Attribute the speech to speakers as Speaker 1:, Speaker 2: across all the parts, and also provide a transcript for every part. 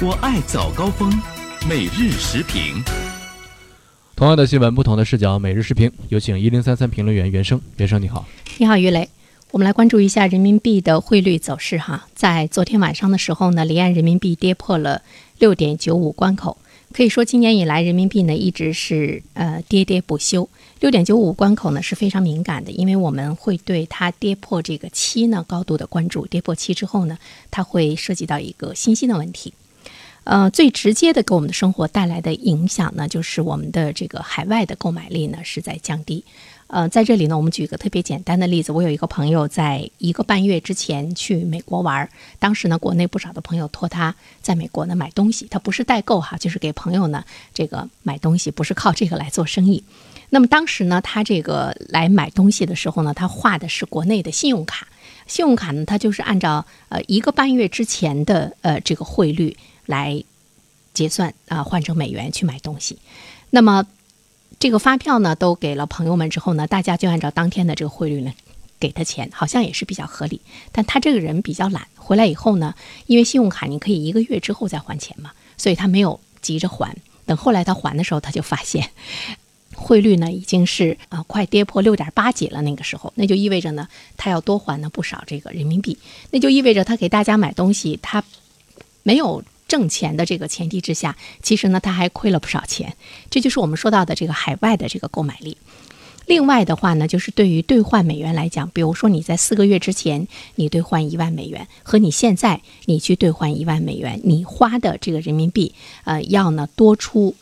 Speaker 1: 我爱早高峰，每日时评。
Speaker 2: 同样的新闻，不同的视角，每日时评。有请一零三三评论员袁生，袁生你好。
Speaker 3: 你好，于雷。我们来关注一下人民币的汇率走势哈。在昨天晚上的时候呢，离岸人民币跌破了六点九五关口。可以说，今年以来人民币呢一直是呃跌跌不休。六点九五关口呢是非常敏感的，因为我们会对它跌破这个七呢高度的关注。跌破七之后呢，它会涉及到一个新兴的问题。呃，最直接的给我们的生活带来的影响呢，就是我们的这个海外的购买力呢是在降低。呃，在这里呢，我们举一个特别简单的例子。我有一个朋友在一个半月之前去美国玩，当时呢，国内不少的朋友托他在美国呢买东西，他不是代购哈，就是给朋友呢这个买东西，不是靠这个来做生意。那么当时呢，他这个来买东西的时候呢，他画的是国内的信用卡，信用卡呢，他就是按照呃一个半月之前的呃这个汇率来结算啊，换成美元去买东西。那么这个发票呢，都给了朋友们之后呢，大家就按照当天的这个汇率呢，给他钱，好像也是比较合理。但他这个人比较懒，回来以后呢，因为信用卡你可以一个月之后再还钱嘛，所以他没有急着还。等后来他还的时候，他就发现汇率呢已经是啊快跌破六点八几了。那个时候，那就意味着呢，他要多还呢不少这个人民币。那就意味着他给大家买东西，他没有。挣钱的这个前提之下，其实呢，他还亏了不少钱。这就是我们说到的这个海外的这个购买力。另外的话呢，就是对于兑换美元来讲，比如说你在四个月之前你兑换一万美元，和你现在你去兑换一万美元，你花的这个人民币，呃，要呢多出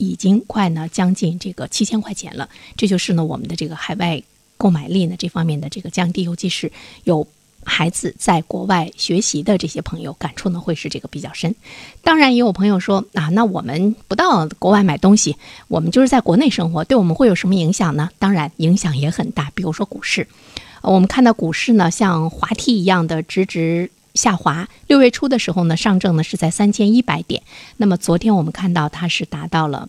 Speaker 3: 已经快呢将近这个七千块钱了。这就是呢我们的这个海外购买力呢这方面的这个降低，尤其是有。孩子在国外学习的这些朋友感触呢，会是这个比较深。当然，也有朋友说啊，那我们不到国外买东西，我们就是在国内生活，对我们会有什么影响呢？当然，影响也很大。比如说股市，我们看到股市呢，像滑梯一样的直直下滑。六月初的时候呢，上证呢是在三千一百点，那么昨天我们看到它是达到了。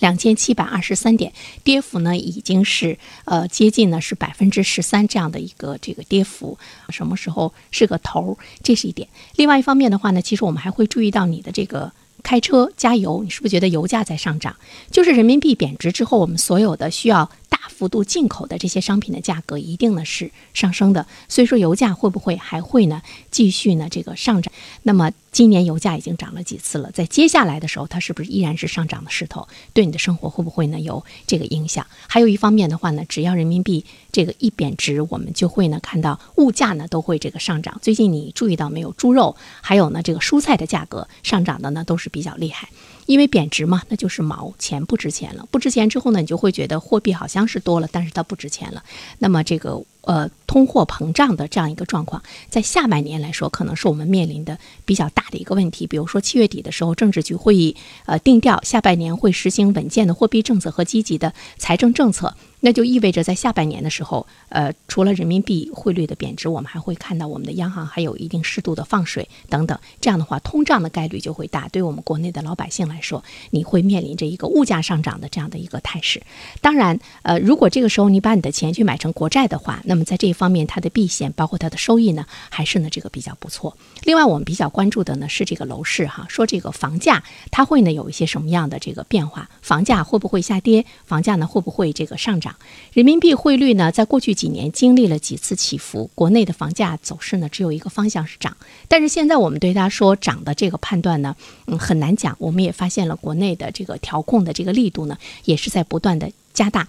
Speaker 3: 两千七百二十三点，跌幅呢已经是呃接近呢是百分之十三这样的一个这个跌幅，什么时候是个头？这是一点。另外一方面的话呢，其实我们还会注意到你的这个开车加油，你是不是觉得油价在上涨？就是人民币贬值之后，我们所有的需要幅度进口的这些商品的价格一定呢是上升的。所以说油价会不会还会呢继续呢这个上涨？那么。今年油价已经涨了几次了，在接下来的时候，它是不是依然是上涨的势头？对你的生活会不会呢有这个影响？还有一方面的话呢，只要人民币这个一贬值，我们就会呢看到物价呢都会这个上涨。最近你注意到没有？猪肉还有呢这个蔬菜的价格上涨的呢都是比较厉害，因为贬值嘛，那就是毛钱不值钱了。不值钱之后呢，你就会觉得货币好像是多了，但是它不值钱了。那么这个。呃，通货膨胀的这样一个状况，在下半年来说，可能是我们面临的比较大的一个问题。比如说七月底的时候，政治局会议呃定调，下半年会实行稳健的货币政策和积极的财政政策。那就意味着在下半年的时候，呃，除了人民币汇率的贬值，我们还会看到我们的央行还有一定适度的放水等等。这样的话，通胀的概率就会大。对我们国内的老百姓来说，你会面临着一个物价上涨的这样的一个态势。当然，呃，如果这个时候你把你的钱去买成国债的话，那么在这一方面它的避险包括它的收益呢，还是呢这个比较不错。另外，我们比较关注的呢是这个楼市哈，说这个房价它会呢有一些什么样的这个变化？房价会不会下跌？房价呢会不会这个上涨？人民币汇率呢，在过去几年经历了几次起伏，国内的房价走势呢，只有一个方向是涨。但是现在我们对它说涨的这个判断呢，嗯，很难讲。我们也发现了国内的这个调控的这个力度呢，也是在不断的加大。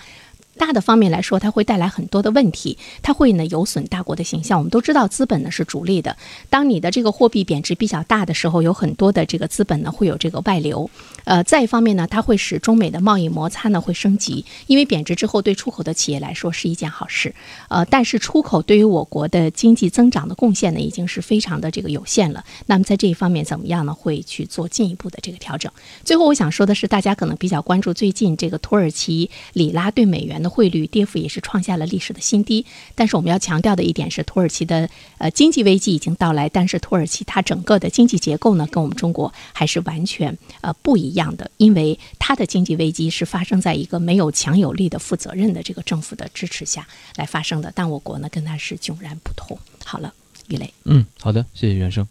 Speaker 3: 大的方面来说，它会带来很多的问题，它会呢有损大国的形象。我们都知道，资本呢是逐利的。当你的这个货币贬值比较大的时候，有很多的这个资本呢会有这个外流。呃，再一方面呢，它会使中美的贸易摩擦呢会升级，因为贬值之后对出口的企业来说是一件好事。呃，但是出口对于我国的经济增长的贡献呢已经是非常的这个有限了。那么在这一方面怎么样呢？会去做进一步的这个调整。最后我想说的是，大家可能比较关注最近这个土耳其里拉对美元的。汇率跌幅也是创下了历史的新低，但是我们要强调的一点是，土耳其的呃经济危机已经到来，但是土耳其它整个的经济结构呢，跟我们中国还是完全呃不一样的，因为它的经济危机是发生在一个没有强有力的、负责任的这个政府的支持下来发生的，但我国呢跟它是迥然不同。好了，于雷，
Speaker 2: 嗯，好的，谢谢袁生。